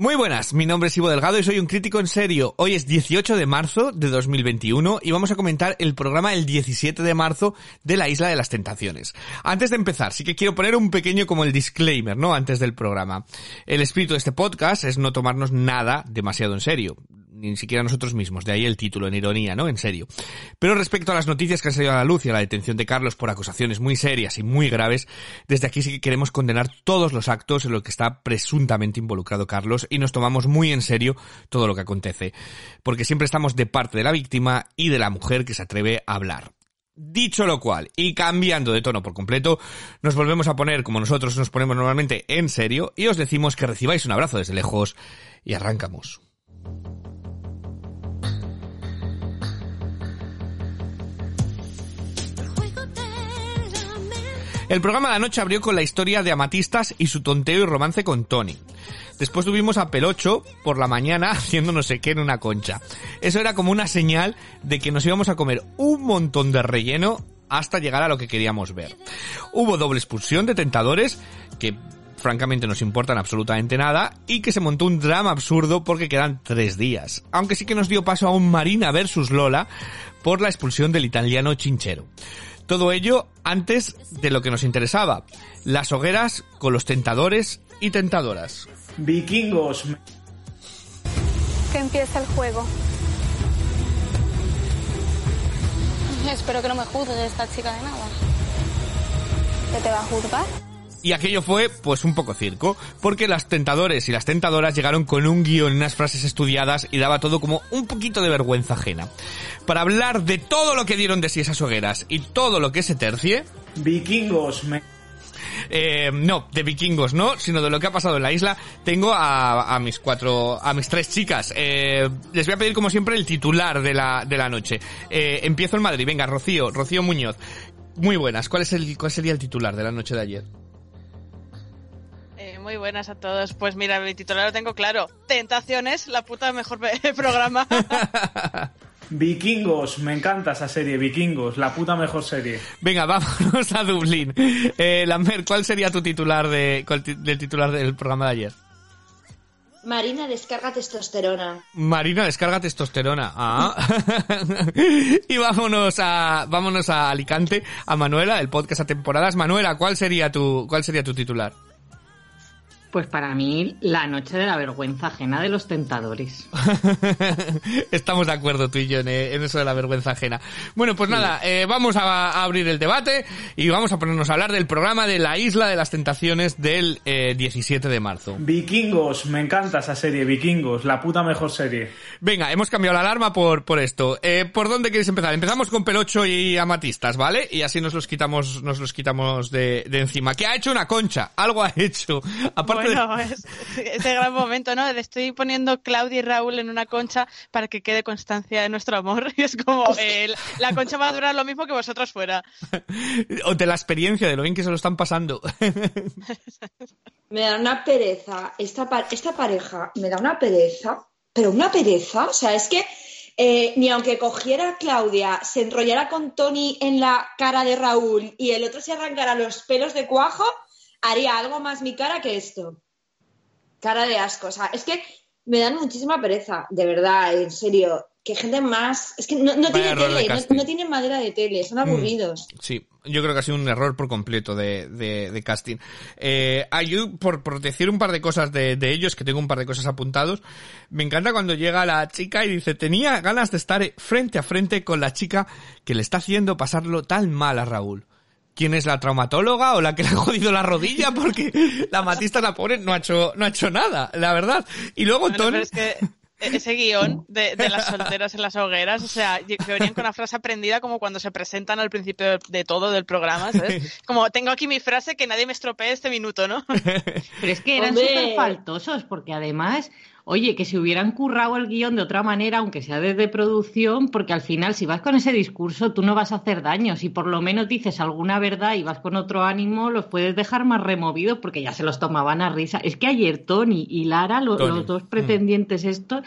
Muy buenas, mi nombre es Ivo Delgado y soy un crítico en serio. Hoy es 18 de marzo de 2021 y vamos a comentar el programa el 17 de marzo de la Isla de las Tentaciones. Antes de empezar, sí que quiero poner un pequeño como el disclaimer, ¿no? Antes del programa. El espíritu de este podcast es no tomarnos nada demasiado en serio ni siquiera nosotros mismos, de ahí el título, en ironía, ¿no? En serio. Pero respecto a las noticias que han salido a la luz y a la detención de Carlos por acusaciones muy serias y muy graves, desde aquí sí que queremos condenar todos los actos en los que está presuntamente involucrado Carlos y nos tomamos muy en serio todo lo que acontece, porque siempre estamos de parte de la víctima y de la mujer que se atreve a hablar. Dicho lo cual, y cambiando de tono por completo, nos volvemos a poner como nosotros nos ponemos normalmente en serio y os decimos que recibáis un abrazo desde lejos y arrancamos. El programa de la noche abrió con la historia de Amatistas y su tonteo y romance con Tony. Después tuvimos a Pelocho por la mañana haciendo no sé qué en una concha. Eso era como una señal de que nos íbamos a comer un montón de relleno hasta llegar a lo que queríamos ver. Hubo doble expulsión de tentadores que francamente nos importan absolutamente nada y que se montó un drama absurdo porque quedan tres días. Aunque sí que nos dio paso a un Marina versus Lola por la expulsión del italiano Chinchero. Todo ello antes de lo que nos interesaba, las hogueras con los tentadores y tentadoras. Vikingos. Que empiece el juego. Espero que no me juzgue esta chica de nada. ¿Qué te va a juzgar? Y aquello fue, pues, un poco circo, porque las tentadores y las tentadoras llegaron con un guion, unas frases estudiadas y daba todo como un poquito de vergüenza ajena. Para hablar de todo lo que dieron de sí esas hogueras y todo lo que se tercie... Vikingos. Me... Eh, no, de vikingos no, sino de lo que ha pasado en la isla. Tengo a, a mis cuatro, a mis tres chicas. Eh, les voy a pedir como siempre el titular de la, de la noche. Eh, empiezo en Madrid. Venga, Rocío, Rocío Muñoz. Muy buenas. ¿Cuál es el, cuál sería el titular de la noche de ayer? Muy buenas a todos. Pues mira, mi titular lo tengo claro. Tentaciones, la puta mejor programa. Vikingos, me encanta esa serie, Vikingos, la puta mejor serie. Venga, vámonos a Dublín. Eh, Lambert, ¿cuál sería tu titular de, del titular del programa de ayer? Marina descarga testosterona. Marina descarga testosterona. Ah. y vámonos a vámonos a Alicante, a Manuela, el podcast a temporadas. Manuela, ¿cuál sería tu cuál sería tu titular? Pues para mí, la noche de la vergüenza ajena de los tentadores. Estamos de acuerdo tú y yo en, eh, en eso de la vergüenza ajena. Bueno, pues nada, eh, vamos a, a abrir el debate y vamos a ponernos a hablar del programa de la Isla de las Tentaciones del eh, 17 de marzo. Vikingos, me encanta esa serie, Vikingos, la puta mejor serie. Venga, hemos cambiado la alarma por, por esto. Eh, ¿Por dónde queréis empezar? Empezamos con Pelocho y Amatistas, ¿vale? Y así nos los quitamos, nos los quitamos de, de encima. ¿Qué ha hecho una concha? Algo ha hecho. Aparte bueno, es, ese gran momento, ¿no? Le estoy poniendo Claudia y Raúl en una concha para que quede constancia de nuestro amor. Y es como, eh, la- la concha va a durar lo mismo que vosotros fuera. o de la experiencia, de lo bien que se lo están pasando. Me da una pereza. Esta, pa- esta pareja me da una pereza, pero una pereza. O sea, es que eh, ni aunque cogiera a Claudia, se enrollara con Tony en la cara de Raúl y el otro se arrancara los pelos de cuajo, haría algo más mi cara que esto. Cara de asco. O sea, es que me dan muchísima pereza, de verdad, en serio. Que gente más. Es que no, tiene tele, no, no tienen madera de tele, son aburridos. Sí, yo creo que ha sido un error por completo de, de, de casting. Eh, ah, yo, por, por decir un par de cosas de, de ellos, que tengo un par de cosas apuntados, me encanta cuando llega la chica y dice, tenía ganas de estar frente a frente con la chica que le está haciendo pasarlo tan mal a Raúl. ¿Quién es la traumatóloga o la que le ha jodido la rodilla? Porque la matista, la pobre, no ha hecho, no ha hecho nada, la verdad. Y luego Bueno, Tony... es que ese guion de, de las solteras en las hogueras, o sea, que venían con una frase aprendida como cuando se presentan al principio de, todo del programa, ¿sabes? Como tengo aquí mi frase que nadie me estropee este minuto, ¿no? Pero es que eran súper faltosos, porque además, oye, que si hubieran currado el guion de otra manera, aunque sea desde producción, porque al final, si vas con ese discurso, tú no vas a hacer daño. Si por lo menos dices alguna verdad y vas con otro ánimo, los puedes dejar más removidos, porque ya se los tomaban a risa. Es que ayer Tony y Lara, lo- Tony. los dos pretendientes estos,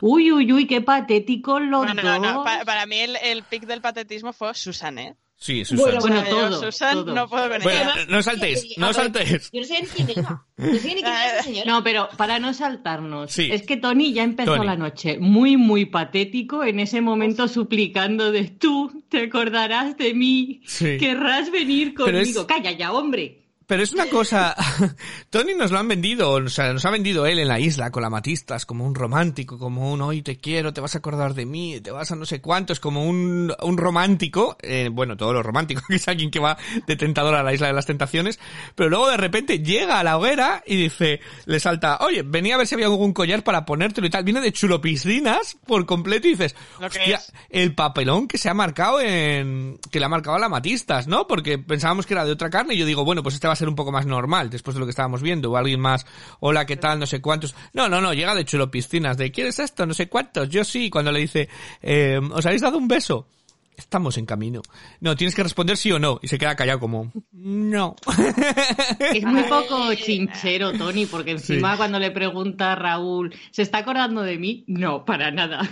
uy, uy, uy, qué patéticos los Bueno, dos. no, no, pa- para mí el, el pic del patetismo fue Susan, ¿eh? Sí, Susan. Bueno, Bueno, Yo, todo, Susan, todo. no puedo Bueno. Además, no saltéis, a no ver, saltéis. Yo no sé ni quién era. No sé ni quién era esa señora. No, pero para no saltarnos, Sí. es que Tony ya empezó Tony. la noche muy, muy patético en ese momento suplicando de tú te acordarás de mí, Sí. querrás venir Pero es- conmigo. Calla ya, hombre. Pero es una cosa, Tony nos lo han vendido, o sea, nos ha vendido él en la isla con la Matistas como un romántico, como un hoy te quiero, te vas a acordar de mí, te vas a no sé cuántos, como un, un romántico, eh, bueno, todo lo romántico, que es alguien que va de tentador a la isla de las tentaciones, pero luego de repente llega a la hoguera y dice, le salta, oye, venía a ver si había algún collar para ponértelo y tal, viene de chulo piscinas por completo y dices, hostia, es. el papelón que se ha marcado en, que le ha marcado a la Matistas, ¿no? Porque pensábamos que era de otra carne y yo digo, bueno, pues este va a ser un poco más normal después de lo que estábamos viendo o alguien más, hola, ¿qué tal? No sé cuántos. No, no, no, llega de chulo piscinas, de ¿quieres esto? No sé cuántos. Yo sí, cuando le dice, eh, ¿os habéis dado un beso? Estamos en camino. No, tienes que responder sí o no. Y se queda callado como, no. Es muy poco chinchero, Tony, porque encima cuando le pregunta a Raúl, ¿se está acordando de mí? No, para nada.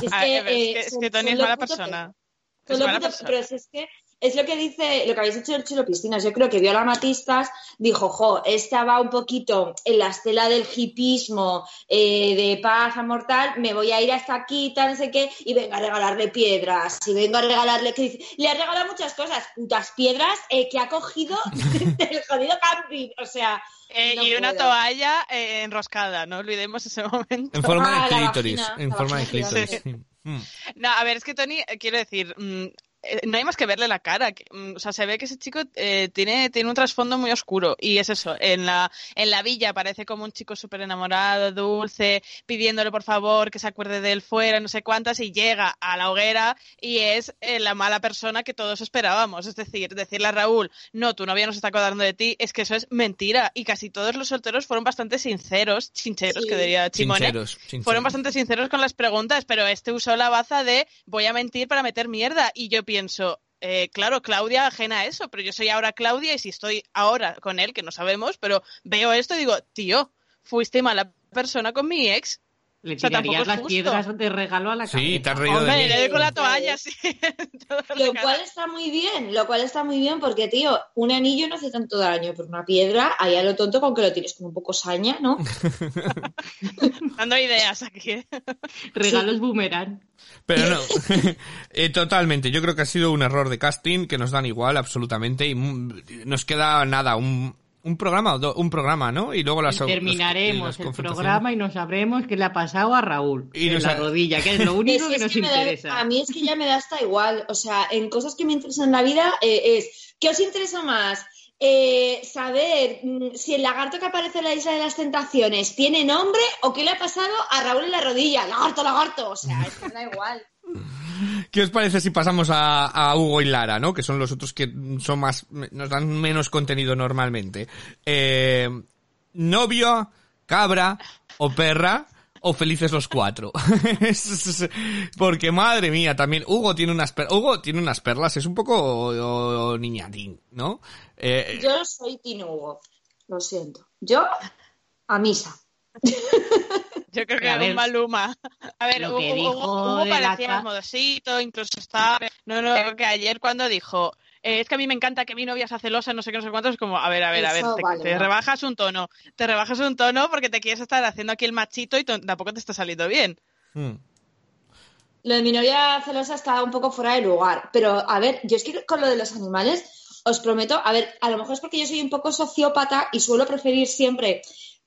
Si es A que, ver, es eh, que- es que Tony es mala persona. Persona. pero si es que es lo que dice, lo que habéis hecho el Chulo Piscinas. Yo creo que vio a la Matistas, dijo, jo, esta va un poquito en la estela del hipismo, eh, de paz a mortal, me voy a ir hasta aquí, tal, no sé qué, y vengo a regalarle piedras, y vengo a regalarle, le ha regalado muchas cosas, putas piedras eh, que ha cogido del jodido camping, o sea, Eh, no y una puedo. toalla eh, enroscada, no olvidemos ese momento. En forma Ah, de la clítoris. vagina, en forma de clítoris. sí. Mm. No, a ver, es que Tony, quiero decir, mm, no hay más que verle la cara. mm, o sea, se ve que ese chico eh, tiene, tiene un trasfondo muy oscuro. Y es eso, en la, en la villa parece como un chico súper enamorado, dulce, pidiéndole por favor que se acuerde de él fuera, no sé cuántas, y llega a la hoguera y es eh, la mala persona que todos esperábamos. Es decir, decirle a Raúl, no, tu novia no se está acordando de ti, es que eso es mentira. Y casi todos los solteros fueron bastante sinceros, chincheros, Sí. que diría Chimone. Chincheros, chincheros. Fueron bastante sinceros con las preguntas, pero este usó la baza de voy a mentir para meter mierda. Y yo pienso, eh, claro, Claudia ajena a eso, pero yo soy ahora Claudia y si estoy ahora con él, que no sabemos, pero veo esto y digo, tío, fuiste mala persona con mi ex. Le O sea, tirarías las justo. piedras de regalo a la Sí, cabeza. te has reído de Hombre, mí. le doy con la toalla, sí. Lo cual está muy bien, lo cual está muy bien porque, tío, un anillo no hace tanto daño, pero una piedra, ahí a lo tonto con que lo tienes como un poco saña, ¿no? Dando ideas aquí. Regalos boomerang. Pero no, Eh, totalmente. Yo creo que ha sido un error de casting que nos dan igual absolutamente y mm, nos queda nada, un, un programa, o un programa, ¿no? Y luego las Y terminaremos las el programa y no sabremos qué le ha pasado a Raúl Y en nos la ha- rodilla, que es lo único Es- que nos que me da- interesa. a mí es que ya me da hasta igual. O sea, en cosas que me interesan en la vida eh, es, ¿qué os interesa más? Eh, saber mm, si el lagarto que aparece en la Isla de las Tentaciones tiene nombre o qué le ha pasado a Raúl en la rodilla. Lagarto, lagarto. O sea, es que me da igual. ¿Qué os parece si pasamos a, Hugo y Lara, ¿no? Que son los otros que son más, nos dan menos contenido normalmente. Eh, novio, cabra o perra o felices los cuatro. Porque madre mía, también Hugo tiene unas per- Hugo tiene unas perlas, es un poco o niñatín, ¿no? Eh, Yo soy Tino Hugo. Lo siento. Yo, a misa. Yo creo que A era ver, un Maluma. A ver, lo Hugo, que dijo parecía ca- modosito, incluso estaba... No, no, creo que ayer cuando dijo... eh, es que a mí me encanta que mi novia sea celosa, no sé qué, no sé cuánto, es como, a ver, a ver, a ver, Eso te, vale, te ¿no? rebajas un tono, te rebajas un tono porque te quieres estar haciendo aquí el machito y tampoco te está saliendo bien. mm. Lo de mi novia celosa está un poco fuera de lugar. Pero, a ver, yo es que con lo de los animales, os prometo, a ver, a lo mejor es porque yo soy un poco sociópata y suelo preferir siempre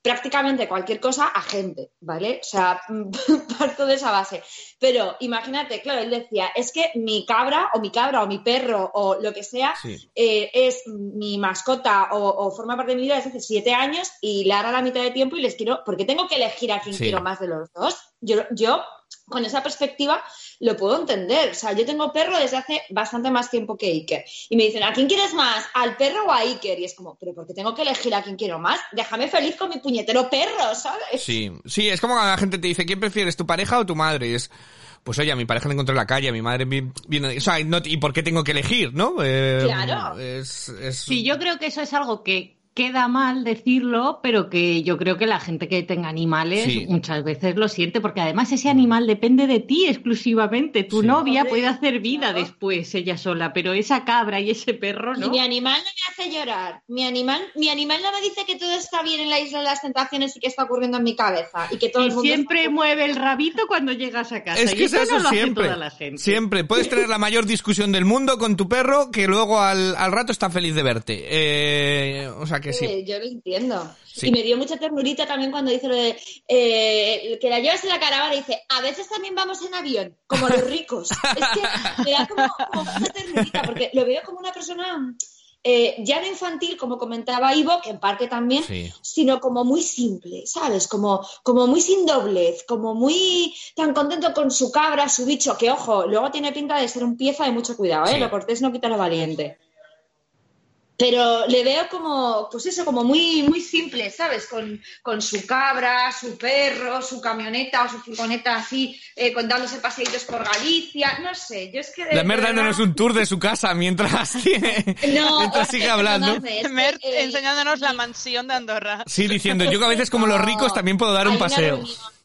prácticamente cualquier cosa a gente, ¿vale? O sea, parto de esa base. Pero imagínate, claro, él decía, es que mi cabra o mi cabra o mi perro o lo que sea Sí. eh, es mi mascota o, o forma parte de mi vida desde hace siete años y Lara la mitad de tiempo y les quiero, porque tengo que elegir a quién Sí. quiero más de los dos. Yo, yo, con esa perspectiva, lo puedo entender. O sea, yo tengo perro desde hace bastante más tiempo que Iker. Y me dicen, ¿a quién quieres más? ¿Al perro o a Iker? Y es como, ¿pero por qué tengo que elegir a quién quiero más? Déjame feliz con mi puñetero perro, ¿sabes? Sí, sí, es como cuando la gente te dice, ¿quién prefieres, tu pareja o tu madre? Y es, pues oye, a mi pareja la encontré en la calle, a mi madre vi- viene, o sea, no- ¿y por qué tengo que elegir, no? Eh, Claro. Es, es... Sí, yo creo que eso es algo que queda mal decirlo, pero que yo creo que la gente que tenga animales Sí. muchas veces lo siente, porque además ese animal depende de ti exclusivamente. Tu Sí. novia Hombre, puede hacer vida claro. después ella sola, pero esa cabra y ese perro Y no. mi animal no me hace llorar. Mi animal, mi animal no me dice que todo está bien en la isla de las tentaciones y que está ocurriendo en mi cabeza. Y que todo Y el mundo siempre está- mueve el rabito cuando llegas a casa. Es y que es eso eso no lo hace siempre. toda la gente. Siempre. Puedes tener la mayor discusión del mundo con tu perro que luego al, al rato está feliz de verte. Eh, o sea que sí. Eh, yo lo entiendo. Sí. Y me dio mucha ternurita también cuando dice lo de eh, que la llevas en la caravana y dice, a veces también vamos en avión, como los ricos. es que me da como, como mucha ternurita, porque lo veo como una persona eh, ya no infantil, como comentaba Ivo, que en parte también, Sí. sino como muy simple, ¿sabes? Como, como muy sin doblez, como muy tan contento con su cabra, su bicho, que ojo, luego tiene pinta de ser un pieza de mucho cuidado, ¿eh? Sí. Lo cortés no quita lo valiente. Pero le veo como, pues eso, como muy, muy simple, ¿sabes? Con, con su cabra, su perro, su camioneta o su furgoneta así, eh, con dándose paseitos por Galicia, no sé, yo es que... de La Mer dándonos un tour de su casa mientras tiene, No, mientras sigue hablando. perdonadme, es que, Mer eh, enseñándonos la mansión de Andorra. Sí, diciendo, yo que a veces como los ricos también puedo dar un paseo. reunión.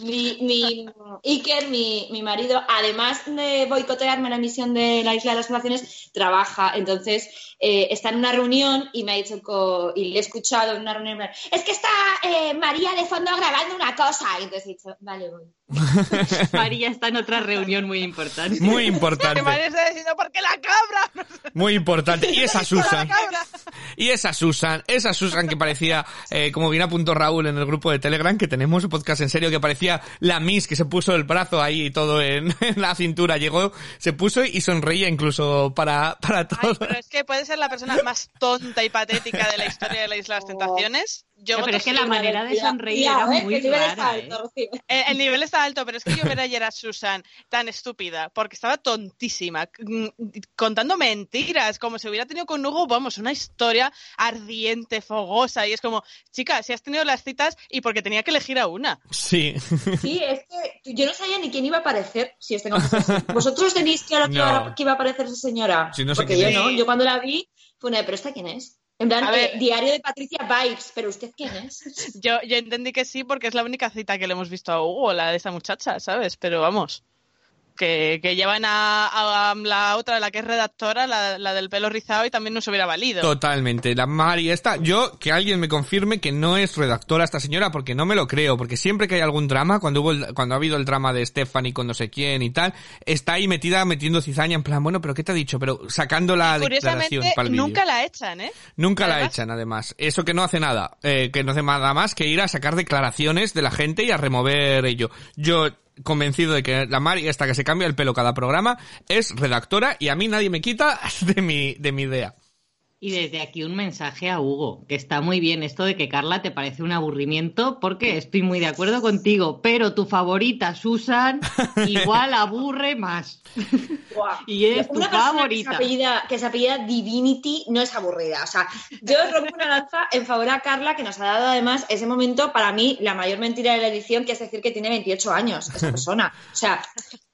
Mi, mi Iker, mi, mi marido, además de boicotearme la emisión de la Isla de las Tentaciones, trabaja. Entonces, eh, está en una reunión y me ha dicho, y le he escuchado en una reunión, es que está eh, María de fondo grabando una cosa. Y entonces he dicho, vale, voy. María está en otra reunión muy importante. Muy importante. María está diciendo, ¿por qué la cabra? Muy importante. Y esa Susan. Y esa Susan, esa Susan que parecía, eh, como bien apuntó Raúl en el grupo de Telegram, que tenemos un podcast en serio, que parecía la Miss que se puso el brazo ahí y todo en, en la cintura. Llegó, se puso y sonreía incluso para, para Ay, todo. pero es que puede ser la persona más tonta y patética de la historia de la Isla de las Tentaciones. Yo No, pero es que la manera de sonreír era muy el nivel está rara. alto, ¿eh? El nivel está alto, pero es que yo ver ayer a Susan tan estúpida, porque estaba tontísima, mm, contando mentiras, como si hubiera tenido con Hugo, vamos, una historia ardiente, fogosa, y es como, chica, si has tenido las citas y porque tenía que elegir a una. Sí. Sí, es que yo no sabía ni quién iba a aparecer si os tengo que ser sincera. ¿Vosotros tenéis claro que, No. iba, que iba a aparecer esa señora? Sí, no sé Porque yo es. no. Yo cuando la vi, fue una de, ¿pero esta quién es? En plan, ver. eh, diario de Patricia Vibes, ¿pero usted quién es? Yo, yo entendí que sí, porque es la única cita que le hemos visto a Hugo, la de esa muchacha, ¿sabes? Pero vamos, que, que llevan a, a la otra, la que es redactora, la, la del pelo rizado, y también nos hubiera valido. Totalmente. La Mari esta, yo, que alguien me confirme que no es redactora esta señora, porque no me lo creo, porque siempre que hay algún drama, cuando hubo el- cuando ha habido el drama de Stephanie con no sé quién y tal, está ahí metida metiendo cizaña en plan, bueno, pero ¿qué te ha dicho? Pero sacando la declaración para el nunca la echan, ¿eh? Nunca la echan, además. Eso que no hace nada. Eh, que no hace nada más que ir a sacar declaraciones de la gente y a remover ello. Yo, convencido de que la Mari, esta que se cambia el pelo cada programa, es redactora y a mí nadie me quita de mi, de mi idea. Y desde aquí un mensaje a Hugo, que está muy bien esto de que Carla te parece un aburrimiento, porque estoy muy de acuerdo contigo, pero tu favorita, Susan, igual aburre más. Y es tu Una persona favorita. Que se, apellida, que se apellida Divinity no es aburrida. O sea, yo rompo una lanza en favor a Carla, que nos ha dado además ese momento, para mí, la mayor mentira de la edición, que es decir que tiene 28 años esa persona. O sea,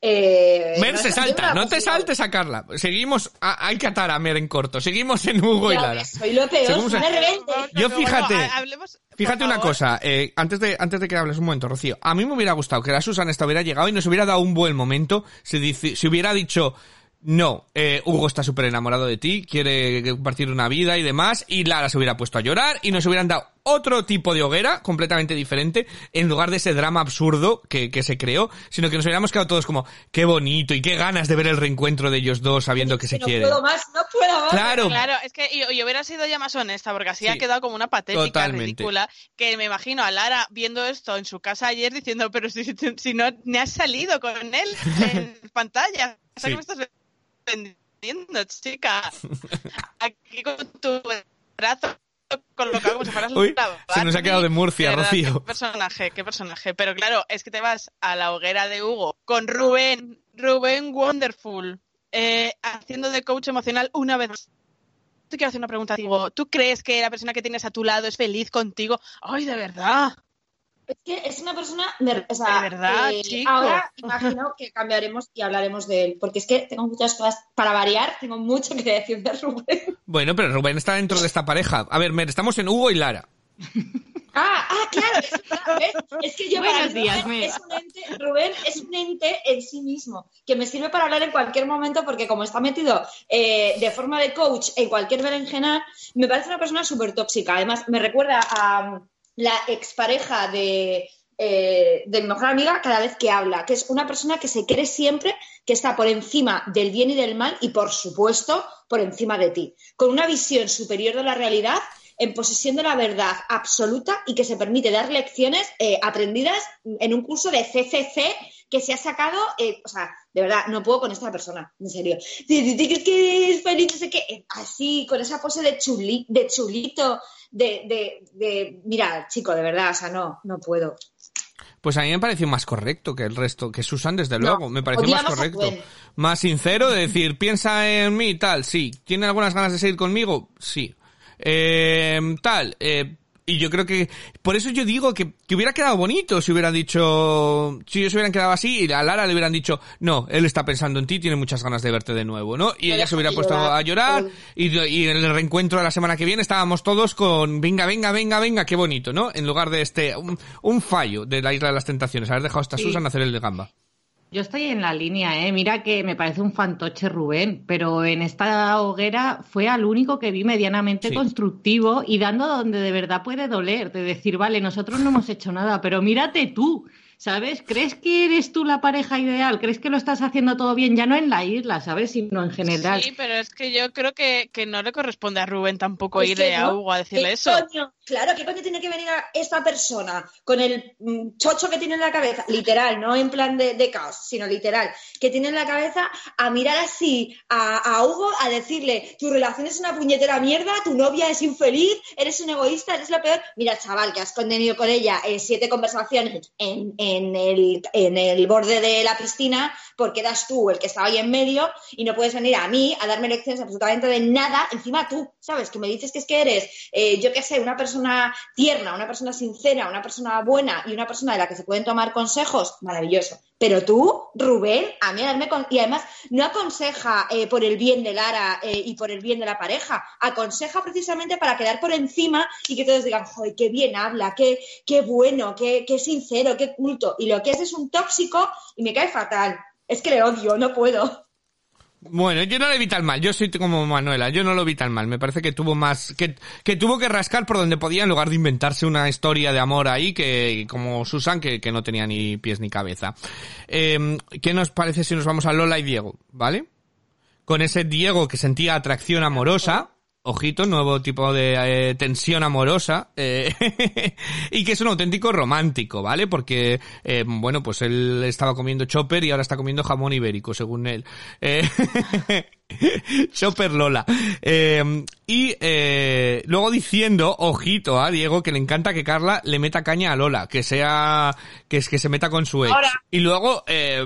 eh, Mer no se salta, la no te saltes a Carla. Seguimos, a- hay que atar a Mer en corto. Seguimos en Hugo y Lara. ves, Soy lo peor, Seguimos soy en- una rebelde. Yo fíjate, bueno, hablemos, Fíjate una favor. cosa, eh, antes de antes de que hables un momento, Rocío, a mí me hubiera gustado que la Susan esta hubiera llegado y nos hubiera dado un buen momento si, si hubiera dicho, no, eh, Hugo está súper enamorado de ti, quiere compartir una vida y demás, y Lara se hubiera puesto a llorar y nos hubieran dado otro tipo de hoguera completamente diferente en lugar de ese drama absurdo que, que se creó, sino que nos hubiéramos quedado todos como, qué bonito y qué ganas de ver el reencuentro de ellos dos sabiendo que se no quieren. puedo más, no puedo más. Claro, Claro, es que yo, yo hubiera sido ya más honesta, porque así Sí, ha quedado como una patética totalmente. ridícula, que me imagino a Lara viendo esto en su casa ayer diciendo, pero si, si no, ni has salido con él en pantalla, o sea, Sí. que me estás vendiendo, chica? Aquí con tu brazo colocado como si fueras Uy, la se nos ha quedado de Murcia, verdad, Rocío. Qué personaje, qué personaje. Pero claro, es que te vas a la hoguera de Hugo con Rubén, Rubén Wonderful, eh, haciendo de coach emocional una vez más. Te quiero hacer una pregunta, Hugo. ¿Tú crees que la persona que tienes a tu lado es feliz contigo? ¡Ay, de verdad! Es que es una persona. o sea, De verdad, eh, chico. Ahora imagino que cambiaremos y hablaremos de él. Porque es que tengo muchas cosas. Para variar, tengo mucho que decir de Rubén. Bueno, pero Rubén está dentro de esta pareja. A ver, Mer, estamos en Hugo y Lara. Ah, ah, claro, es, que yo Buenos días, Rubén, es un ente, Rubén es un ente en sí mismo, que me sirve para hablar en cualquier momento porque como está metido eh, de forma de coach en cualquier berenjena, me parece una persona súper tóxica. Además, me recuerda a um, la expareja de, eh, de mi mejor amiga cada vez que habla, que es una persona que se cree siempre que está por encima del bien y del mal y, por supuesto, por encima de ti, con una visión superior de la realidad en posesión de la verdad absoluta y que se permite dar lecciones eh, aprendidas en un curso de CCC que se ha sacado, eh, o sea, de verdad, no puedo con esta persona, en serio. ¿Qué que es feliz? No sé qué. Eh, Así, con esa pose de, chuli, de chulito, de, de, de, mira, chico, de verdad, o sea, no, no puedo. Pues a mí me pareció más correcto que el resto, que Susan, desde No, luego. Me pareció más correcto. Más sincero de decir, piensa en mí, tal, sí. ¿Tiene algunas ganas de seguir conmigo? Sí. Eh, tal, eh, y yo creo que, por eso yo digo que, que hubiera quedado bonito si hubieran dicho, si ellos hubieran quedado así y a Lara le hubieran dicho, no, él está pensando en ti, tiene muchas ganas de verte de nuevo, ¿no? Y ella se hubiera puesto llorar. a llorar y, y en el reencuentro de la semana que viene estábamos todos con, venga, venga, venga, venga, qué bonito, ¿no? En lugar de este, un, un fallo de la Isla de las Tentaciones, haber dejado a esta Sí. Susan hacer el de gamba. Yo estoy en la línea, ¿eh? Mira que me parece un fantoche Rubén, pero en esta hoguera fue al único que vi medianamente Sí. constructivo y dando donde de verdad puede doler, de decir, vale, nosotros no hemos hecho nada, pero mírate tú, ¿sabes? ¿Crees que eres tú la pareja ideal? ¿Crees que lo estás haciendo todo bien? Ya no en la isla, ¿sabes? Sino en general. Sí, pero es que yo creo que, que no le corresponde a Rubén tampoco Es ir a no. Hugo a decirle ¿Qué eso. coño? Claro, ¿qué coño tiene que venir a esta persona con el mm, chocho que tiene en la cabeza? Literal, no en plan de, de caos, sino literal, que tiene en la cabeza a mirar así a, a Hugo, a decirle, tu relación es una puñetera mierda, tu novia es infeliz, eres un egoísta, eres lo peor. Mira, chaval, que has contenido con ella eh, siete conversaciones en, en el, en el borde de la piscina porque eras tú el que estaba ahí en medio y no puedes venir a mí a darme lecciones absolutamente de nada, encima tú, ¿sabes? Que me dices que es que eres, eh, yo qué sé, una persona tierna, una persona sincera, una persona buena y una persona de la que se pueden tomar consejos, maravilloso. Pero tú, Rubén, a mí darme con... Y además, no aconseja eh, por el bien de Lara eh, y por el bien de la pareja, aconseja precisamente para quedar por encima y que todos digan, joder, qué bien habla, qué, qué bueno, qué, qué sincero, qué culto. Y lo que es es un tóxico y me cae fatal. Es que le odio, no puedo. Bueno, yo no le vi tan mal, yo soy como Manuela, yo no lo vi tan mal, me parece que tuvo más, que, que tuvo que rascar por donde podía en lugar de inventarse una historia de amor ahí que, como Susan, que, que no tenía ni pies ni cabeza. Eh, ¿Qué nos parece si nos vamos a Lola y Diego, vale? Con ese Diego que sentía atracción amorosa, ojito, nuevo tipo de eh, tensión amorosa, eh, y que es un auténtico romántico, ¿vale? Porque, eh, bueno, pues él estaba comiendo chopper y ahora está comiendo jamón ibérico, según él. Chopper Lola. Eh, y eh, luego diciendo, ojito a Diego, que le encanta que Carla le meta caña a Lola, que sea, que es que se meta con su ex. Ahora. Y luego eh,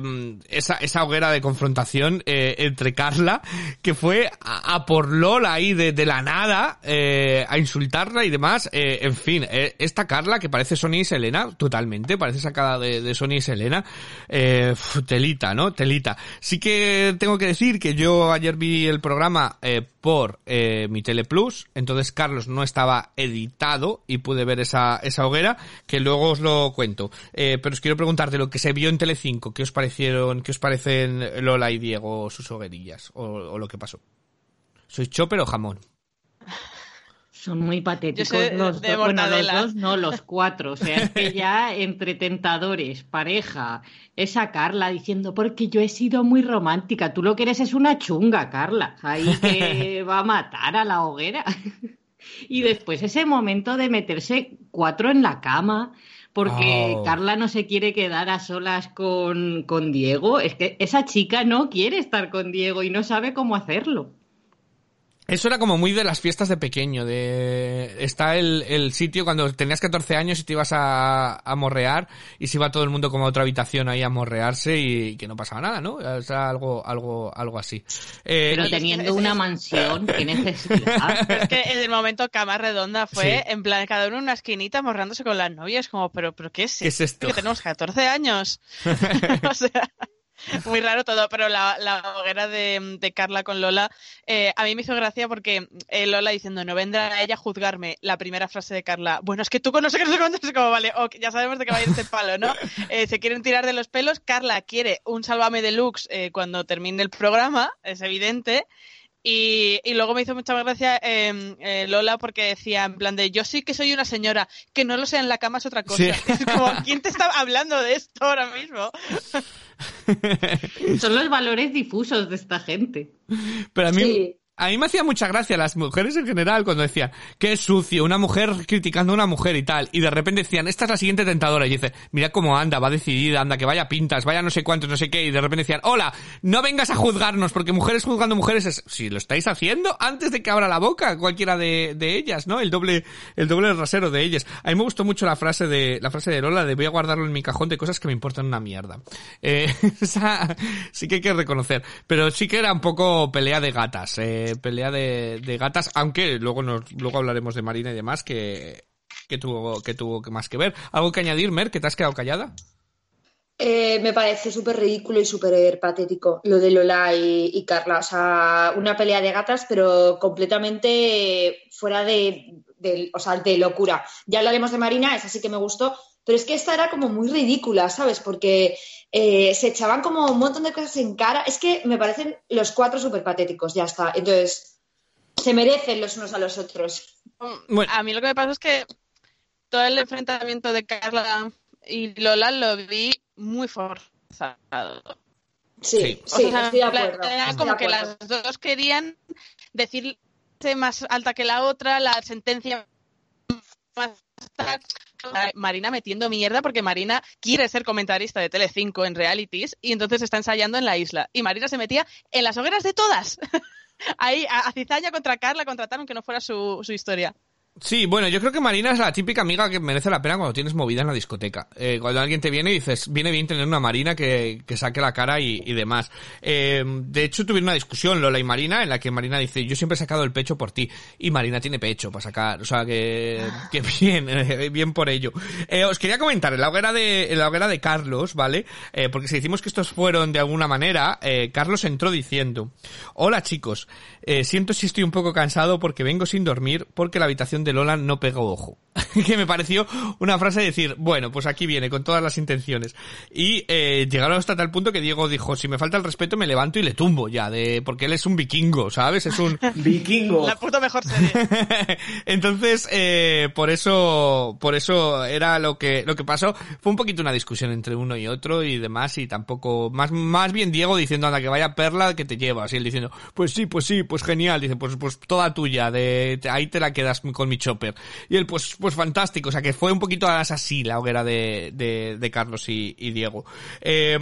esa, esa hoguera de confrontación eh, entre Carla, que fue a, a por Lola ahí de, de la nada, eh, a insultarla y demás. Eh, en fin, eh, esta Carla que parece Sonia y Selena, totalmente, parece sacada de, de Sonia y Selena. Eh, telita, ¿no? Telita. Sí que tengo que decir que yo ayer vi el programa eh, por eh, mi Teleplus, entonces Carlos no estaba editado y pude ver esa, esa hoguera, que luego os lo cuento. Eh, pero os quiero preguntar de lo que se vio en Telecinco, ¿qué os parecieron, qué os parecen Lola y Diego sus hoguerillas? O, o lo que pasó. ¿Sois chopper o jamón? Son muy patéticos los de dos. Bueno, los dos, no, los cuatro. O sea, es que ya entre tentadores, pareja, esa Carla diciendo, porque yo he sido muy romántica. Tú lo que eres es una chunga, Carla. Ahí que va a matar a la hoguera. Y después ese momento de meterse cuatro en la cama, porque Oh. Carla no se quiere quedar a solas con, con Diego. Es que esa chica no quiere estar con Diego y no sabe cómo hacerlo. Eso era como muy de las fiestas de pequeño, de está el, el sitio cuando tenías 14 años y te ibas a, a morrear y se iba todo el mundo como a otra habitación ahí a morrearse y, que no pasaba nada, ¿no? O sea, algo, algo, algo así. Eh, Pero teniendo una mansión, qué necesidad. Pero es que en el momento cama redonda fue Sí. en plan cada uno en una esquinita morrándose con las novias como pero pero qué es, ¿Qué es esto? Que tenemos 14 años. o sea, muy raro todo, pero la, la hoguera de, de Carla con Lola eh, a mí me hizo gracia porque eh, Lola diciendo no vendrá a ella a juzgarme la primera frase de Carla bueno es que tú conoces que no sé como vale ok, ya sabemos de qué va a ir este palo ¿no? Eh, se quieren tirar de los pelos Carla quiere un sálvame deluxe eh, cuando termine el programa es evidente y, y luego me hizo mucha gracia eh, eh, Lola porque decía en plan de yo sí que soy una señora, que no lo sea en la cama es otra cosa. Sí. Es como, ¿quién te está hablando de esto ahora mismo? Son los valores difusos de esta gente. Pero a mí, Sí. A mí me hacía mucha gracia las mujeres en general cuando decían, qué sucio, una mujer criticando a una mujer y tal. Y de repente decían, esta es la siguiente tentadora. Y dice, mira cómo anda, va decidida, anda, que vaya pintas, vaya no sé cuántos, no sé qué. Y de repente decían, hola, no vengas a juzgarnos, porque mujeres juzgando mujeres es, si lo estáis haciendo antes de que abra la boca cualquiera de, de ellas, ¿no? El doble, el doble rasero de ellas. A mí me gustó mucho la frase de, la frase de Lola de voy a guardarlo en mi cajón de cosas que me importan una mierda. Eh, esa sí que hay que reconocer. Pero sí que era un poco pelea de gatas, eh, pelea de, gatas, aunque luego nos, luego hablaremos de Marina y demás que, que tuvo, que tuvo más que ver. ¿Algo que añadir, Mer, que te has quedado callada? Eh, me parece súper ridículo y súper patético lo de Lola y, Carla. O sea, una pelea de gatas, pero completamente fuera de- o sea, de locura. Ya hablaremos de Marina, esa sí que me gustó, pero es que esta era como muy ridícula, ¿sabes? Porque eh, se echaban como un montón de cosas en cara. Es que me parecen los cuatro súper patéticos, ya está. Entonces, se merecen los unos a los otros. Bueno. A mí lo que me pasa es que todo el enfrentamiento de Carla y Lola lo vi muy forzado. Sí, Sí. sí, O sea, estoy de en plan, acuerdo. Era como que acuerdo. las dos querían decirse más alta que la otra, la sentencia más. Marina metiendo mierda porque Marina quiere ser comentarista de Telecinco en realities y entonces está ensayando en la isla. Y Marina se metía en las hogueras de todas. Ahí, a, a cizaña contra Carla contrataron que no fuera su, su historia. Sí, bueno, yo creo que Marina es la típica amiga que merece la pena cuando tienes movida en la discoteca. Eh, cuando alguien te viene y dices, viene bien tener una Marina que, que saque la cara y, y demás. Eh, de hecho, tuvieron una discusión Lola y Marina en la que Marina dice, yo siempre he sacado el pecho por ti. Y Marina tiene pecho para sacar. O sea, que, que bien, eh, bien por ello. Os quería comentar, en la hoguera de, en la hoguera de Carlos, ¿vale? Porque si decimos que estos fueron de alguna manera, Carlos entró diciendo, hola chicos, siento si estoy un poco cansado porque vengo sin dormir porque la habitación de Lola no pegó ojo. que me pareció una frase de decir, bueno, pues aquí viene con todas las intenciones. Y eh, llegaron hasta tal punto que Diego dijo, si me falta el respeto me levanto y le tumbo ya, de porque él es un vikingo, ¿sabes? Es un... Vikingo. La puta mejor serie. Entonces, eh, por eso, por eso era lo que, lo que pasó. Fue un poquito una discusión entre uno y otro y demás y tampoco, más, más bien Diego diciendo, anda, que vaya perla que te llevas. Y él diciendo, pues sí, pues sí, pues genial. Dice, pues, pues toda tuya, de, ahí te la quedas con mi chopper. Y él, pues, pues fantástico. O sea, que fue un poquito así la hoguera de, de, de Carlos y, y Diego. Eh,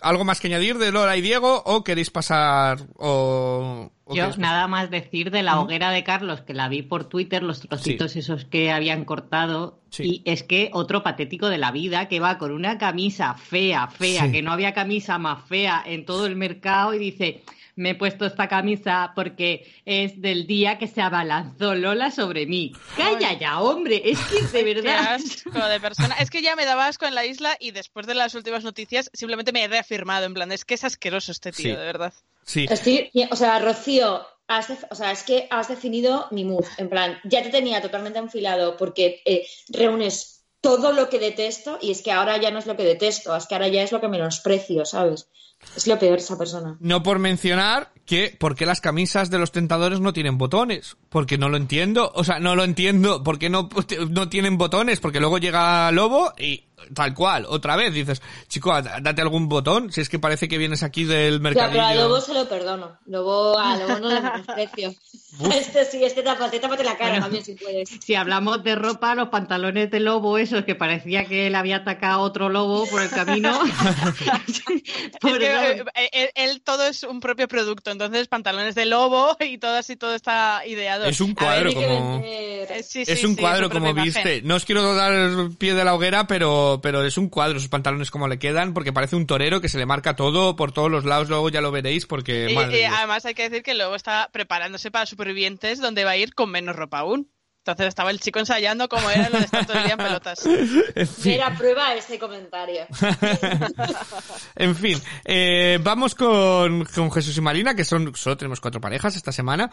¿Algo más que añadir de Lola y Diego o queréis pasar o, o Yo nada más decir de la hoguera de Carlos, que la vi por Twitter, los trocitos esos que habían cortado, Sí. y es que otro patético de la vida que va con una camisa fea, fea, Sí. que no había camisa más fea en todo el mercado y dice, me he puesto esta camisa porque es del día que se abalanzó Lola sobre mí. Calla ya, hombre, es que de Qué verdad... asco de persona. Es que ya me daba asco en la isla y después de las últimas noticias simplemente me he reafirmado. En plan, es que es asqueroso este tío, Sí. de verdad. Sí. Estoy, o sea, Rocío, has o sea, es que has definido mi mood. En plan, ya te tenía totalmente enfilado porque eh, reúnes todo lo que detesto y es que ahora ya no es lo que detesto, es que ahora ya es lo que menosprecio, ¿sabes? Es lo peor esa persona. No por mencionar que por qué las camisas de los tentadores no tienen botones. Porque no lo entiendo. O sea, no lo entiendo. ¿Por qué no, no tienen botones? Porque luego llega Lobo y tal cual, otra vez dices, chico, date algún botón. Si es que parece que vienes aquí del Ya, mercadillo. pero a Lobo se lo perdono. Lobo, a Lobo no le menosprecio. Este sí, este tápate, tápate la cara Bueno. también si puedes. Si hablamos de ropa, los pantalones de lobo, esos que parecía que él había atacado a otro lobo por el camino. me Perdón. eh, él, él todo es un propio producto, entonces pantalones de lobo y todo así, todo está ideado. Es un ver, cuadro como... Eh, sí, Es un sí, cuadro como imagen. viste. No os quiero dar el pie de la hoguera, pero, pero es un cuadro, sus pantalones como le quedan, porque parece un torero que se le marca todo por todos los lados, luego ya lo veréis, porque... Y, madre y Dios. además hay que decir que luego está preparándose para supervivientes donde va a ir con menos ropa aún. Entonces estaba el chico ensayando cómo era lo de estar todo el día en pelotas. En fin. Mera prueba este comentario. En fin, eh, vamos con, con Jesús y Marina, que son, solo tenemos cuatro parejas esta semana.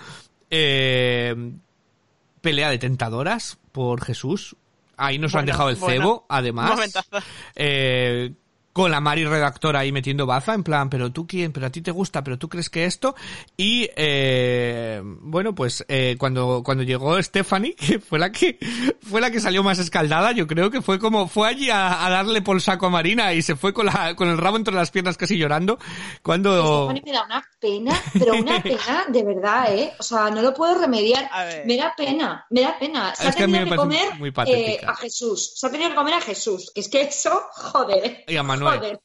Eh, pelea de tentadoras por Jesús. Ahí nos han dejado el bueno. cebo, además. Momentazo. Eh, con la Mari redactora ahí metiendo baza, en plan, pero tú quién, pero a ti te gusta, pero tú crees que esto. Y, eh, bueno, pues, eh, cuando, cuando llegó Stephanie, que fue la que, fue la que salió más escaldada, yo creo que fue como, fue allí a, a darle por saco a Marina y se fue con la, con el rabo entre las piernas casi llorando, cuando, Stephanie me da una pena, pero una pena de verdad, ¿eh? O sea, no lo puedo remediar. Me da pena, me da pena. Se Es ha que a mí tenido me que comer muy eh, a Jesús. Se ha tenido que comer a Jesús. Que es que eso, joder. y a Manuel.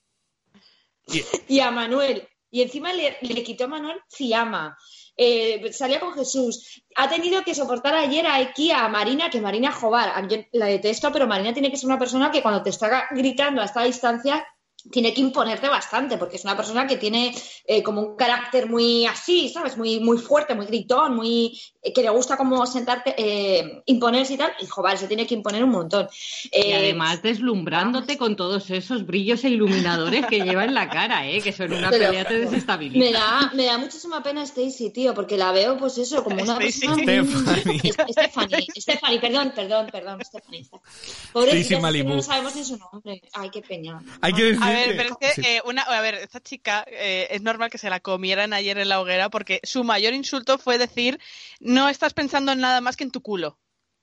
Y- Y a Manuel. Y encima le, le quitó a Manuel Fiamma. Eh, salía con Jesús. Ha tenido que soportar ayer aquí a Marina, que Marina Jobar, a- yo la detesto, pero Marina tiene que ser una persona que cuando te está gritando a esta distancia tiene que imponerte bastante, porque es una persona que tiene eh, como un carácter muy así, ¿sabes? Muy, muy fuerte, muy gritón, muy que le gusta como sentarte, eh, imponerse y tal. Y Jobar se tiene que imponer un montón. Y Eh, además deslumbrándote con todos esos brillos e iluminadores que lleva en la cara, ¿eh? Que son una Pero- pelea te desestabiliza. Me da, me da muchísima pena Stacy, tío, porque la veo, pues eso, como una Stacey. persona muy- Stephanie. Es- Stephanie, Stephanie, perdón, perdón, perdón, Stephanie. Stacy es que Malibu. no sabemos ni su nombre. Ay, qué peña. Hay que decir A ver, pero es que, sí. eh, una, a ver, esta chica eh, es normal que se la comieran ayer en la hoguera porque su mayor insulto fue decir no estás pensando en nada más que en tu culo.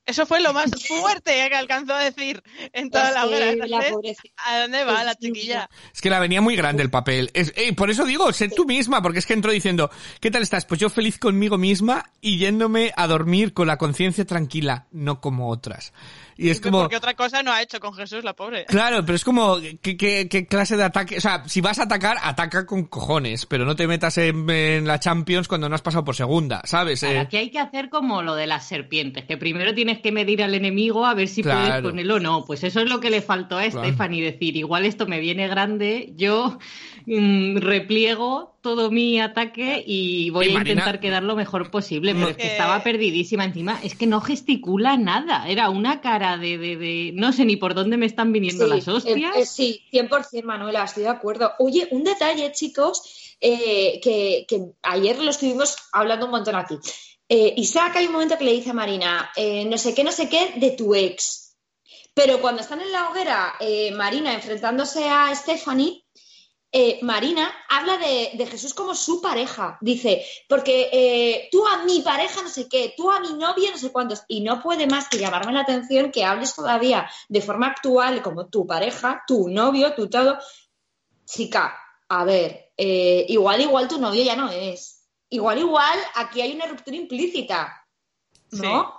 Eso fue lo más fuerte que alcanzó a decir en toda Es la Entonces, pobrecita. ¿A dónde va Es la que- chiquilla? Es que la venía muy grande el papel. Es, eh, por eso digo, sé tú misma, porque es que entró diciendo, ¿qué tal estás? Pues yo feliz conmigo misma y yéndome a dormir con la conciencia tranquila, no como otras. Y es como, Porque otra cosa no ha hecho con Jesús, la pobre. claro, pero es como, ¿qué, qué, qué clase de ataque? O sea, si vas a atacar, ataca con cojones, pero no te metas en, en la Champions cuando no has pasado por segunda, ¿sabes? Eh, Aquí hay que hacer como lo de las serpientes, que primero tienes que medir al enemigo a ver si puedes con él o no. Pues eso es lo que le faltó a Claro. Stephanie, decir, igual esto me viene grande, yo mm, repliego todo mi ataque y voy Y a Marina- intentar quedar lo mejor posible, pero es que Eh, estaba perdidísima encima, es que no gesticula nada, era una cara de, de, de- no sé ni por dónde me están viniendo las hostias. eh, eh, sí, 100% Manuela, estoy de acuerdo. Oye, un detalle, chicos, eh, que, que ayer lo estuvimos hablando un montón aquí. Eh, Isaac hay un momento que le dice a Marina, eh, no sé qué, no sé qué, de tu ex. Pero cuando están en la hoguera, Marina enfrentándose a Stephanie, eh, Marina habla de, de Jesús como su pareja. Dice, porque eh, tú a mi pareja no sé qué, tú a mi novia no sé cuántos. Y no puede más que llamarme la atención que hables todavía de forma actual como tu pareja, tu novio, tu todo. Chica, a ver, eh, igual, igual tu novio ya no es. Igual, igual aquí hay una ruptura implícita. ¿No?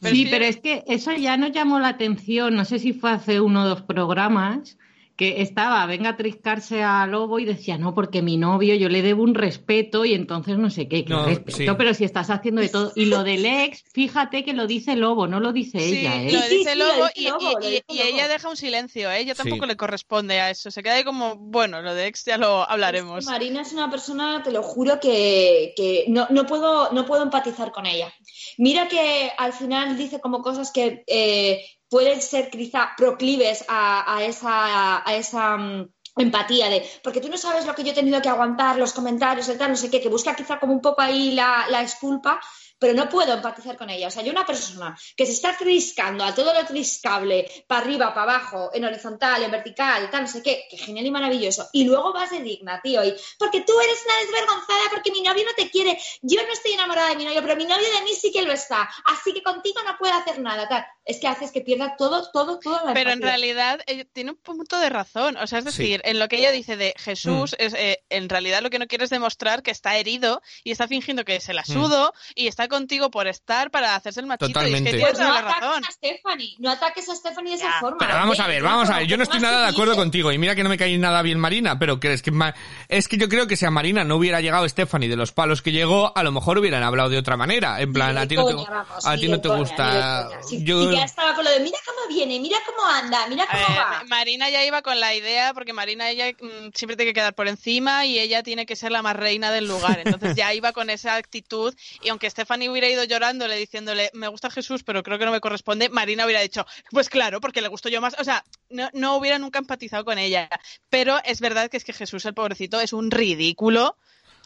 Pero sí, es que- pero es que eso ya nos llamó la atención, no sé si fue hace uno o dos programas, que estaba, venga a triscarse a Lobo y decía, no, porque mi novio yo le debo un respeto y entonces no sé qué, qué No, respeto, sí. pero si estás haciendo de todo. Y lo del ex, fíjate que lo dice Lobo, no lo dice Sí, ella, ¿eh? lo dice Lobo y, ella deja un silencio, ¿eh? Ella tampoco Sí. le corresponde a eso. Se queda ahí como, bueno, lo de ex ya lo hablaremos. Es que Marina es una persona, te lo juro, que, que no, no puedo, no puedo empatizar con ella. Mira que al final dice como cosas que eh, pueden ser quizá proclives a, esa, a esa mm, empatía de, porque tú no sabes lo que yo he tenido que aguantar, los comentarios, el tal, no sé qué, que busca quizá como un poco ahí la, la pero no puedo empatizar con ella. O sea, yo una persona que se está triscando a todo lo triscable, para arriba, para abajo, en horizontal, en vertical, tal, no sé qué, que genial y maravilloso. Y luego vas de digna, tío, y porque tú eres una desvergonzada, porque mi novio no te quiere. Yo no estoy enamorada de mi novio, pero mi novio de mí sí que lo está. Así que contigo no puedo hacer nada, tal. Es que haces que pierda todo, todo, todo la Pero en realidad eh, tiene un punto de razón. O sea, es Sí. decir, en lo que ella dice de Jesús, Mm. es, eh, en realidad lo que no quiere es demostrar que está herido y está fingiendo que se la Mm. sudo y está está contigo por estar para hacerse el machito. Totalmente. Y es que tienes Pues no la ataques razón. a Stephanie, no ataques a Stephanie de esa Ya, forma. Pero vamos a ver, vamos a ver. Yo no estoy nada de acuerdo contigo. Y mira que no me cae nada bien Marina, pero que es que es que yo creo que si a Marina no hubiera llegado Stephanie de los palos que llegó, a lo mejor hubieran hablado de otra manera. En plan, a ti no te, coña, vamos, a ti no te coña, gusta. Sí, Yo- Y ya estaba con lo de mira cómo viene, mira cómo anda, mira cómo va. Marina ya iba con la idea, porque Marina ella mm, siempre tiene que quedar por encima y ella tiene que ser la más reina del lugar. Entonces ya iba con esa actitud y aunque Stephanie hubiera ido llorándole diciéndole me gusta Jesús pero creo que no me corresponde, Marina hubiera dicho pues claro, porque le gustó yo más. O sea, no, no hubiera nunca empatizado con ella. Pero es verdad que es que Jesús, el pobrecito, es un ridículo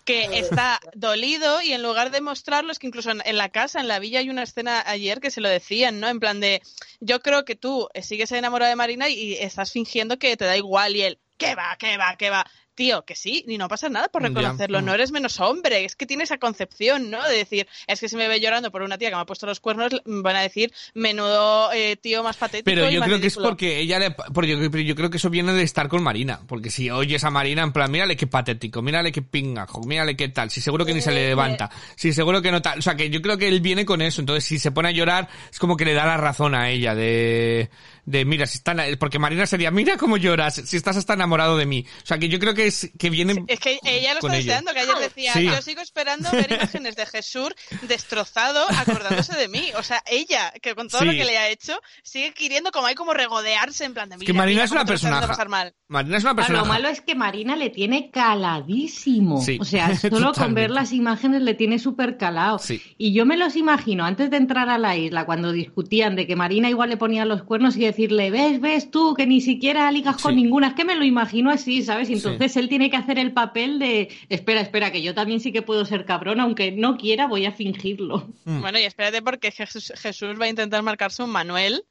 que está dolido y en lugar de mostrarlo es que incluso en, en la casa, en la villa hay una escena ayer que se lo decían, ¿no? En plan de, yo creo que tú eh, sigues enamorado de Marina y estás fingiendo que te da igual y él, ¿qué va, qué va, qué va? Tío, que sí, y no pasa nada por Ya. reconocerlo, no eres menos hombre, es que tiene esa concepción, ¿no? De decir, es que si me ve llorando por una tía que me ha puesto los cuernos, van a decir, menudo eh, tío más patético. Pero yo creo que es ridículo". porque ella le, porque yo, yo creo que eso viene de estar con Marina. Porque si oyes a Marina, en plan, mírale qué patético, mírale qué pingajo, mírale qué tal. Si seguro que ni se le levanta. Si seguro que no tal. O sea, que yo creo que él viene con eso. Entonces, si se pone a llorar, es como que le da la razón a ella de, de mira, si están, porque Marina sería, mira cómo lloras, si estás hasta enamorado de mí. O sea, que yo creo que es, que viene Es que ella lo está ello. deseando, que ayer decía, Sí. yo sigo esperando ver imágenes de Jesús destrozado, acordándose de mí. O sea, ella, que con todo lo que le ha hecho, sigue queriendo como hay como regodearse en plan de Es mira, que Marina mira es una pasar mal. Marina es una Ah, persona. lo malo es que Marina le tiene caladísimo. Sí, O sea, solo con ver las imágenes le tiene súper calado. Sí. Y yo me los imagino antes de entrar a la isla, cuando discutían de que Marina igual le ponía los cuernos y decirle, ves, ves tú, que ni siquiera ligas con Sí. ninguna. Es que me lo imagino así, ¿sabes? Y entonces él tiene que hacer el papel de, espera, espera, que yo también sí que puedo ser cabrón, aunque no quiera, voy a fingirlo. Mm. Bueno, y espérate porque Jesús, Jesús va a intentar marcarse un Manuel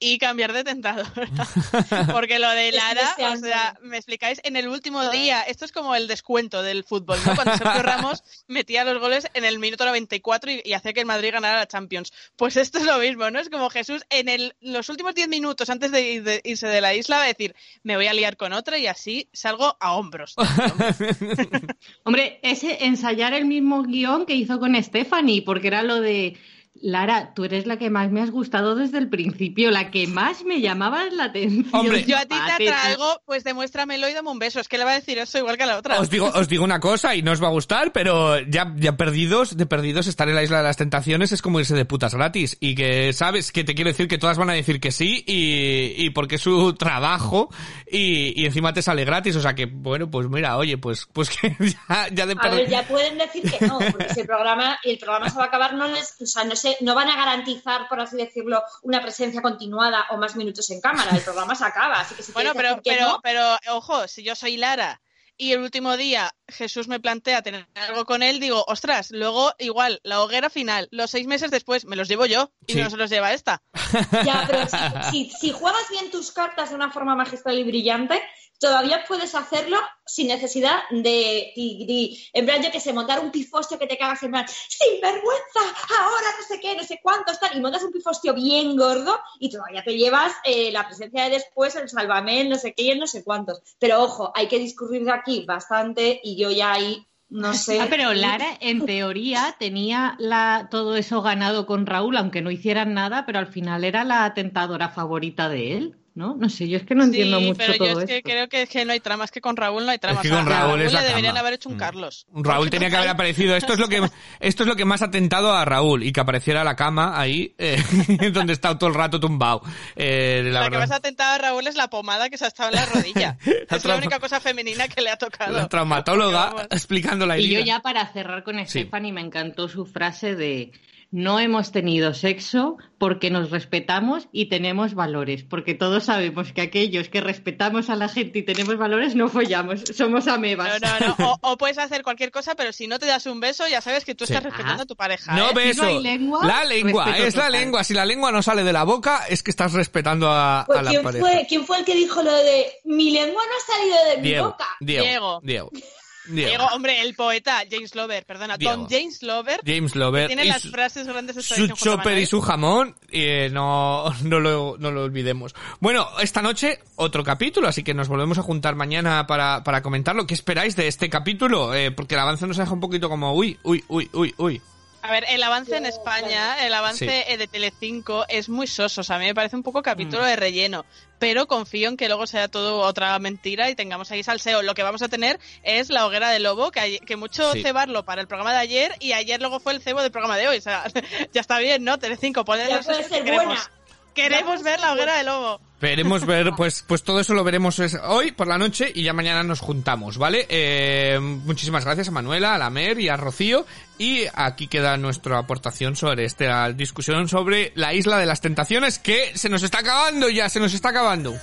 y cambiar de tentadora. Porque lo de Lara, o sea, me explicáis, en el último día, esto es como el descuento del fútbol, ¿no? Cuando Sergio Ramos metía los goles en el minuto 94 y, y hacía que el Madrid ganara la Champions. Pues esto es lo mismo, ¿no? Es como Jesús en el, los últimos 10 minutos antes de, ir- de irse de la isla va a decir, me voy a liar con otra y así salgo a hombros. Hombre, ese ensayar el mismo guion que hizo con Stephanie, porque era lo de Lara, tú eres la que más me has gustado desde el principio, la que más me llamaba la atención. Hombre, Yo a ti te atraigo, pues demuéstramelo y dame un beso. Es que le va a decir eso igual que a la otra. Os digo, os digo una cosa y no os va a gustar, pero ya, ya perdidos, de perdidos estar en la isla de las tentaciones es como irse de putas gratis. Y que sabes que te quiero decir que todas van a decir que sí y, y porque es su trabajo y, y encima te sale gratis. O sea que, bueno, pues mira, oye, pues, pues que ya, ya de A ver, ya pueden decir que no, porque si el programa, el programa se va a acabar, no les, o sea, no se, no van a garantizar, por así decirlo, una presencia continuada o más minutos en cámara. El programa se acaba, así que si Bueno, pero, decir que pero, no, pero, ojo, si yo soy Lara y el último día Jesús me plantea tener algo con él, digo, ostras, luego igual, la hoguera final, los seis meses después, me los llevo yo y Sí. no se los lleva esta. Ya, pero si, si, si juegas bien tus cartas de una forma magistral y brillante, todavía puedes hacerlo sin necesidad de, de- de- en plan, yo que sé, montar un pifostio que te cagas en plan, sinvergüenza, ahora no sé qué, no sé cuántos, tal, y montas un pifostio bien gordo y todavía te llevas eh, la presencia de después, el salvamel, no sé qué y el no sé cuántos. Pero ojo, hay que discurrir de aquí bastante y yo ya ahí, no sé. Ah, pero Lara, en teoría, tenía la, todo eso ganado con Raúl, aunque no hicieran nada, pero al final era la tentadora favorita de él, ¿no? No sé, yo es que no entiendo sí, mucho pero todo yo es que esto. creo que, es que no hay tramas, que con Raúl no hay tramas. que con a Raúl es la le deberían haber hecho un Mm. Carlos. Raúl tenía que haber aparecido. Esto es lo que esto es lo que más ha tentado a Raúl y que apareciera la cama ahí eh, donde está todo el rato tumbado. Eh, la La que más ha tentado a Raúl es la pomada que se ha estado en la rodilla. La es la única cosa femenina que le ha tocado. La traumatóloga explicando la Y yo herida. ya para cerrar con Sí. Stephanie me encantó su frase de no hemos tenido sexo porque nos respetamos y tenemos valores, porque todos sabemos que aquellos que respetamos a la gente y tenemos valores no follamos, somos No, amebas. no, no. O, o puedes hacer cualquier cosa, pero si no te das un beso, ya sabes que tú Sí. estás respetando a tu pareja. No ¿eh? beso. no hay lengua, la lengua, es la lengua. Si la lengua no sale de la boca, es que estás respetando a, Pues, a la ¿quién, pareja. fue, ¿Quién fue el que dijo lo de mi lengua no ha salido de mi Diego, boca? Diego, Diego. Diego, Diego, Diego. hombre, el poeta James Lover, perdona, Diego. Tom James Lover, James Lover tiene las su, frases grandes de su chopper y su jamón, eh, no, no, lo, no lo olvidemos. Bueno, esta noche otro capítulo, así que nos volvemos a juntar mañana para, para comentarlo. ¿Qué esperáis de este capítulo? Eh, porque el avance nos deja un poquito como, uy, uy, uy, uy, uy. A ver, el avance en España, el avance eh, de Telecinco es muy soso. O sea, a mí me parece un poco capítulo Mm. de relleno. Pero confío en que luego sea todo otra mentira y tengamos ahí salseo. Lo que vamos a tener es la hoguera de lobo, que, hay- que mucho Sí. cebarlo para el programa de ayer y ayer luego fue el cebo del programa de hoy. O sea, ya está bien, ¿no? Telecinco, poned Ya las puede cosas ser que queremos. buena. Queremos ver la hoguera buena. de lobo. Veremos ver, pues, pues todo eso lo veremos hoy por la noche y ya mañana nos juntamos, ¿vale? Eh, muchísimas gracias a Manuela, a la Mer y a Rocío. Y aquí queda nuestra aportación sobre esta discusión sobre la isla de las tentaciones que se nos está acabando ya, se nos está acabando.